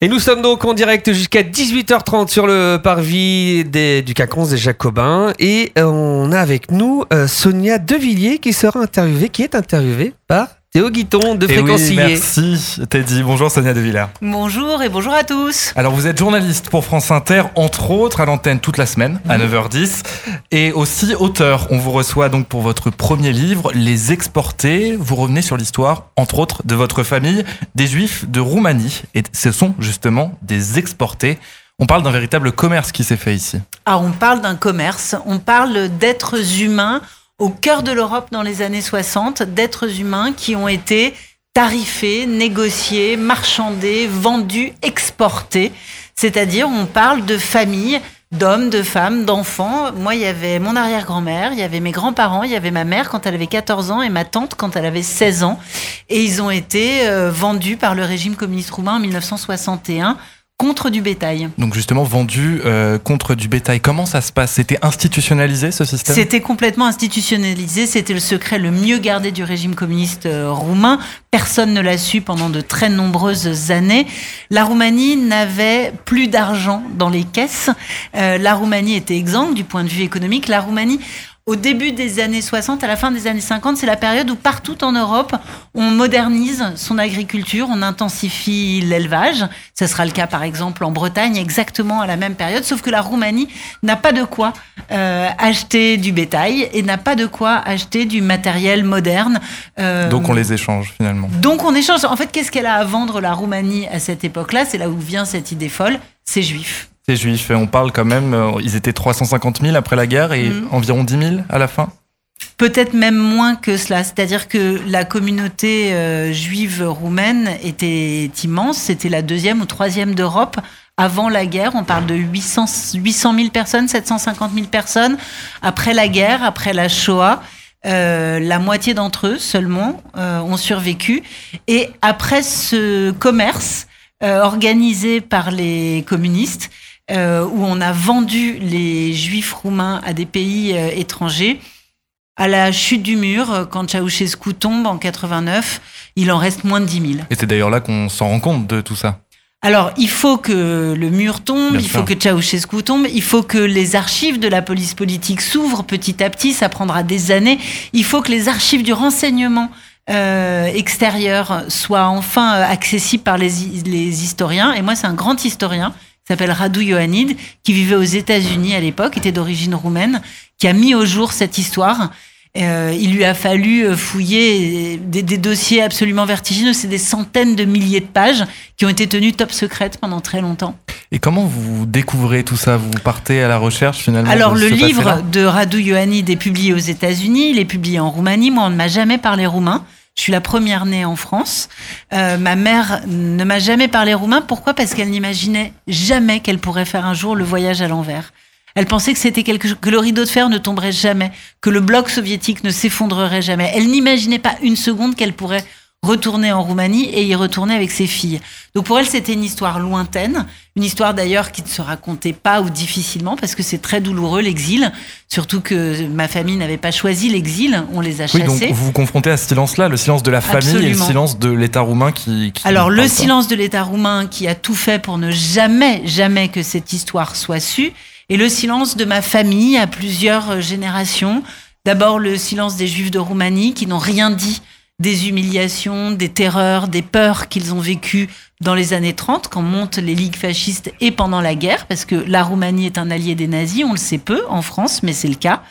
Et nous sommes donc en direct jusqu'à 18h30 sur le parvis du CAC des Jacobins. Et euh, on a avec nous euh, Sonia Devilliers qui sera interviewée, qui est interviewée par Théo Guiton de Eh Fréquencier. oui, merci Teddy. Bonjour Sonia De Villers. Bonjour et bonjour à tous. Alors vous êtes journaliste pour France Inter, entre autres à l'antenne toute la semaine à 9h10 et aussi auteur. On vous reçoit donc pour votre premier livre, Les Exportés. Vous revenez sur l'histoire, entre autres, de votre famille, des Juifs de Roumanie. Et ce sont justement des exportés. On parle d'un véritable commerce qui s'est fait ici. Ah, on parle d'un commerce, on parle d'êtres humains au cœur de l'Europe dans les années 60, d'êtres humains qui ont été tarifés, négociés, marchandés, vendus, exportés. C'est-à-dire, on parle de familles d'hommes, de femmes, d'enfants. Moi, il y avait mon arrière-grand-mère, il y avait mes grands-parents, il y avait ma mère quand elle avait 14 ans et ma tante quand elle avait 16 ans. Et ils ont été euh, vendus par le régime communiste roumain en 1961 contre du bétail. Donc justement vendu euh, contre du bétail. Comment ça se passe? C'était institutionnalisé ce système? C'était complètement institutionnalisé, c'était le secret le mieux gardé du régime communiste euh, roumain. Personne ne l'a su pendant de très nombreuses années. La Roumanie n'avait plus d'argent dans les caisses. Euh, la Roumanie était exsangue du point de vue économique. La Roumanie au début des années 60, à la fin des années 50, c'est la période où partout en Europe, on modernise son agriculture, on intensifie l'élevage. Ce sera le cas par exemple en Bretagne, exactement à la même période, sauf que la Roumanie n'a pas de quoi euh, acheter du bétail et n'a pas de quoi acheter du matériel moderne. Euh, donc on les échange finalement. Donc on échange. En fait, qu'est-ce qu'elle a à vendre la Roumanie à cette époque-là? C'est là où vient cette idée folle, c'est juif. C'est juif. On parle quand même, euh, ils étaient 350 000 après la guerre et mmh. environ 10 000 à la fin Peut-être même moins que cela. C'est-à-dire que la communauté euh, juive roumaine était immense. C'était la deuxième ou troisième d'Europe. Avant la guerre, on parle de 800, 800 000 personnes, 750 000 personnes. Après la guerre, après la Shoah, euh, la moitié d'entre eux seulement euh, ont survécu. Et après ce commerce organisé par les communistes, euh, où on a vendu les juifs roumains à des pays euh, étrangers. À la chute du mur, euh, quand Ceausescu tombe en 89, il en reste moins de 10 000. Et c'est d'ailleurs là qu'on s'en rend compte de tout ça. Alors, il faut que le mur tombe, Bien il sûr. faut que Ceausescu tombe, il faut que les archives de la police politique s'ouvrent petit à petit, ça prendra des années. Il faut que les archives du renseignement euh, extérieur soient enfin accessibles par les, les historiens. Et moi, c'est un grand historien s'appelle Radu Ioannid, qui vivait aux États-Unis à l'époque, était d'origine roumaine, qui a mis au jour cette histoire. Euh, il lui a fallu fouiller des, des dossiers absolument vertigineux. C'est des centaines de milliers de pages qui ont été tenues top secrètes pendant très longtemps. Et comment vous découvrez tout ça? Vous partez à la recherche finalement Alors le livre de Radu Ioannid est publié aux États-Unis, il est publié en Roumanie. Moi, on ne m'a jamais parlé roumain. Je suis la première née en France. Euh, ma mère ne m'a jamais parlé roumain. Pourquoi? Parce qu'elle n'imaginait jamais qu'elle pourrait faire un jour le voyage à l'envers. Elle pensait que c'était quelque que le rideau de fer ne tomberait jamais, que le bloc soviétique ne s'effondrerait jamais. Elle n'imaginait pas une seconde qu'elle pourrait retourner en Roumanie et y retourner avec ses filles. Donc pour elle, c'était une histoire lointaine, une histoire d'ailleurs qui ne se racontait pas ou difficilement parce que c'est très douloureux l'exil, surtout que ma famille n'avait pas choisi l'exil, on les a Oui, donc vous vous confrontez à ce silence-là, le silence de la famille et le silence de l'État roumain qui. qui Alors le pas. silence de l'État roumain qui a tout fait pour ne jamais, jamais que cette histoire soit sue, et le silence de ma famille à plusieurs euh, générations. D'abord le silence des Juifs de Roumanie qui n'ont rien dit des humiliations, des terreurs, des peurs qu'ils ont vécues dans les années 30, quand montent les ligues fascistes et pendant la guerre, parce que la Roumanie est un allié des nazis, on le sait peu en France, mais c'est le cas.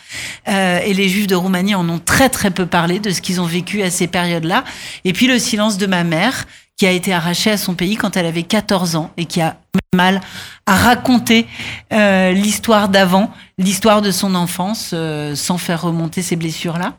Euh, et les Juifs de Roumanie en ont très très peu parlé de ce qu'ils ont vécu à ces périodes-là. Et puis le silence de ma mère, qui a été arrachée à son pays quand elle avait 14 ans et qui a mal à raconter euh, l'histoire d'avant, l'histoire de son enfance, euh, sans faire remonter ces blessures-là.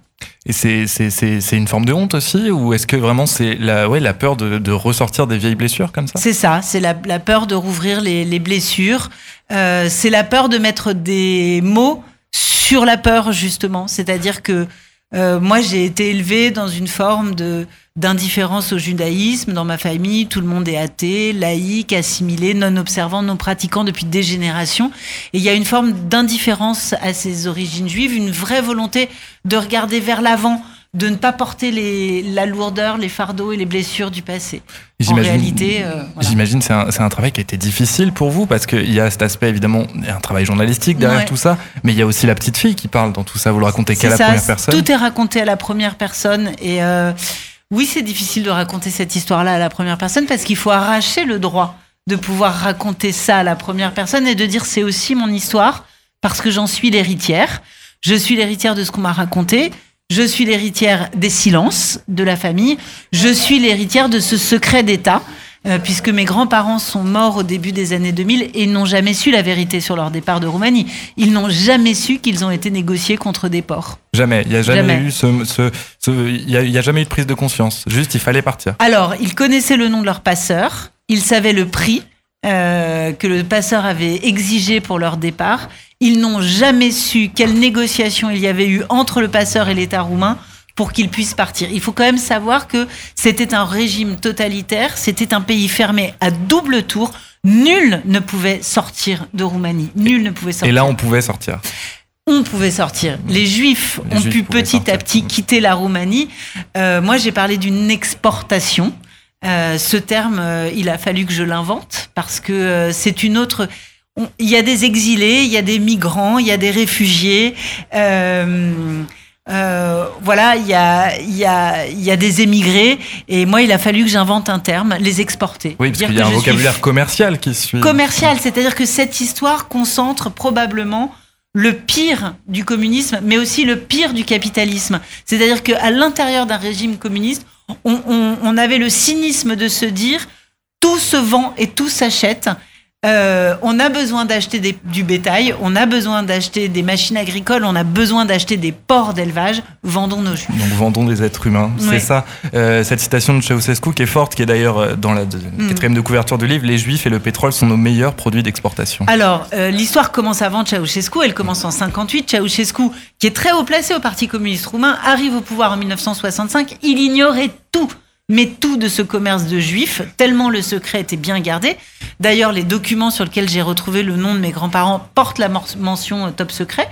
Et c'est- une forme de honte aussi Ou est-ce que vraiment c'est la, ouais, la peur de, de ressortir des vieilles blessures comme ça? C'est ça, c'est la, la peur de rouvrir les, les blessures, euh, c'est la peur de mettre des mots sur la peur justement. C'est-à-dire que euh, moi j'ai été élevée dans une forme de d'indifférence au judaïsme. Dans ma famille, tout le monde est athée, laïque, assimilé, non observant, non pratiquant depuis des générations. Et il y a une forme d'indifférence à ses origines juives, une vraie volonté de regarder vers l'avant de ne pas porter les, la lourdeur, les fardeaux et les blessures du passé. En J'imagine- réalité, euh, voilà. J'imagine c'est un, c'est un travail qui a été difficile pour vous parce qu'il y a cet aspect évidemment, il y a un travail journalistique derrière Ouais. tout ça, mais il y a aussi la petite fille qui parle dans tout ça. Vous le racontez qu'à la première personne. Tout est raconté à la première personne. Et euh, oui, c'est difficile de raconter cette histoire-là à la première personne parce qu'il faut arracher le droit de pouvoir raconter ça à la première personne et de dire c'est aussi mon histoire parce que j'en suis l'héritière. Je suis l'héritière de ce qu'on m'a raconté. Je suis l'héritière des silences de la famille. Je suis l'héritière de ce secret d'État. Euh, puisque mes grands-parents sont morts au début des années 2000 et n'ont jamais su la vérité sur leur départ de Roumanie. Ils n'ont jamais su qu'ils ont été négociés contre des ports. Jamais, il y a jamais, Jamais. eu ce, ce- ce- il y a, il y a jamais eu de prise de conscience. Juste, il fallait partir. Alors, ils connaissaient le nom de leur passeur, ils savaient le prix euh, que le passeur avait exigé pour leur départ. Ils n'ont jamais su quelle négociation il y avait eu entre le passeur et l'État roumain pour qu'ils puissent partir. Il faut quand même savoir que c'était un régime totalitaire, c'était un pays fermé à double tour. Nul ne pouvait sortir de Roumanie. Nul ne pouvait sortir Et là, on pouvait sortir. on pouvait sortir. Les Juifs Les ont Juifs pu petit sortir. à petit quitter la Roumanie. Euh, moi, j'ai parlé d'une exportation. Euh, ce terme, euh, il a fallu que je l'invente parce que c'est une autre. Il y a des exilés, il y a des migrants, il y a des réfugiés. Euh, voilà, il y a, y, a, y a des émigrés. Et moi, il a fallu que j'invente un terme, les exporter. Oui, parce qu'il y a un suis vocabulaire commercial qui suit. commercial, c'est-à-dire que cette histoire concentre probablement le pire du communisme, mais aussi le pire du capitalisme. C'est-à-dire qu'à l'intérieur d'un régime communiste, on, on- on avait le cynisme de se dire tout se vend et tout s'achète. Euh, on a besoin d'acheter des- du bétail, on a besoin d'acheter des machines agricoles, on a besoin d'acheter des ports d'élevage. Vendons nos juifs. Donc vendons des êtres humains, c'est ça. Euh, cette citation de Ceausescu qui est forte, qui est d'ailleurs euh, dans la de- Mm. quatrième de couverture du livre, les juifs et le pétrole sont nos meilleurs produits d'exportation. Alors, euh, l'histoire commence avant Ceausescu, elle commence en 58. Ceausescu, qui est très haut placé au Parti communiste roumain, arrive au pouvoir en 1965. Il ignorait tout, mais tout de ce commerce de juifs, tellement le secret était bien gardé. D'ailleurs, les documents sur lesquels j'ai retrouvé le nom de mes grands-parents portent la mention euh, top secret.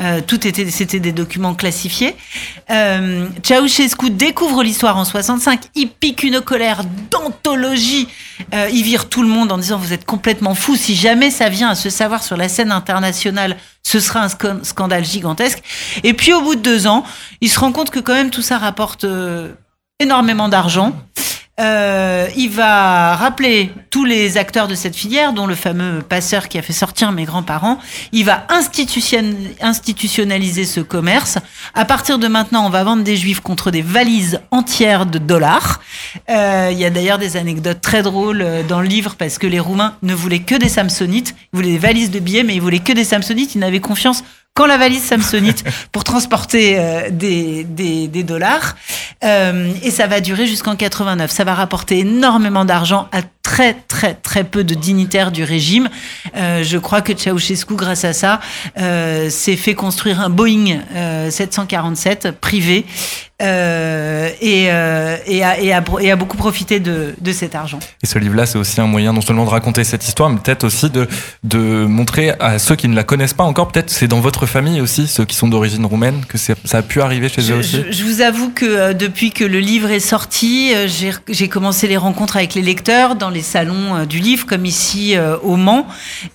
Euh, tout était, c'était des documents classifiés. Euh, Ceausescu découvre l'histoire en 65. Il pique une colère d'anthologie. Euh, il vire tout le monde en disant vous êtes complètement fous. Si jamais ça vient à se savoir sur la scène internationale, ce sera un scan- scandale gigantesque. Et puis au bout de deux ans, il se rend compte que quand même tout ça rapporte euh, énormément d'argent. Euh, il va rappeler tous les acteurs de cette filière, dont le fameux passeur qui a fait sortir mes grands-parents. Il va institution- institutionnaliser ce commerce. À partir de maintenant, on va vendre des juifs contre des valises entières de dollars. Euh, il y a d'ailleurs des anecdotes très drôles euh, dans le livre parce que les Roumains ne voulaient que des Samsonites. Ils voulaient des valises de billets, mais ils voulaient que des Samsonites. Ils n'avaient confiance qu'en la valise Samsonite pour transporter euh, des, dollars. Euh, et ça va durer jusqu'en 89. Ça va rapporter énormément d'argent à très très très peu de dignitaires du régime. Euh, je crois que Ceausescu, grâce à ça, s'est fait construire un Boeing euh, 747 privé euh, et, euh, et, a, et, a, et a beaucoup profité de, de cet argent. Et ce livre-là, c'est aussi un moyen non seulement de raconter cette histoire, mais peut-être aussi de, de montrer à ceux qui ne la connaissent pas encore, peut-être c'est dans votre famille aussi, ceux qui sont d'origine roumaine, que ça a pu arriver chez eux aussi. je- je vous avoue que euh, depuis que le livre est sorti, j'ai- commencé les rencontres avec les lecteurs dans les salons du livre, comme ici au Mans.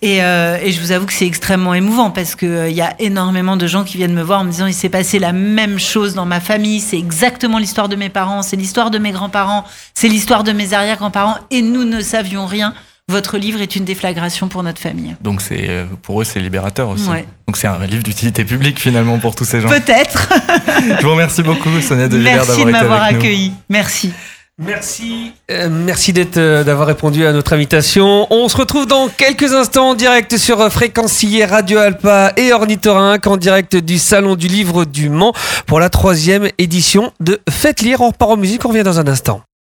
Et, et je vous avoue que c'est extrêmement émouvant parce qu'il il y a énormément de gens qui viennent me voir en me disant il s'est passé la même chose dans ma famille, c'est exactement l'histoire de mes parents, c'est l'histoire de mes grands-parents, c'est l'histoire de mes arrière-grands-parents et nous ne savions rien. Votre livre est une déflagration pour notre famille. Donc c'est euh, pour eux c'est libérateur aussi. Ouais. Donc c'est un livre d'utilité publique finalement pour tous ces gens. Peut-être. Je vous remercie beaucoup Sonia De Merci de m'avoir accueilli. Merci. Merci. Euh, merci d'être, euh, d'avoir répondu à notre invitation. On se retrouve dans quelques instants en direct sur euh, Fréquencier Radio Alpa et Ornithorynque en direct du Salon du Livre du Mans pour la troisième édition de Faites lire. On repart en musique, on revient dans un instant.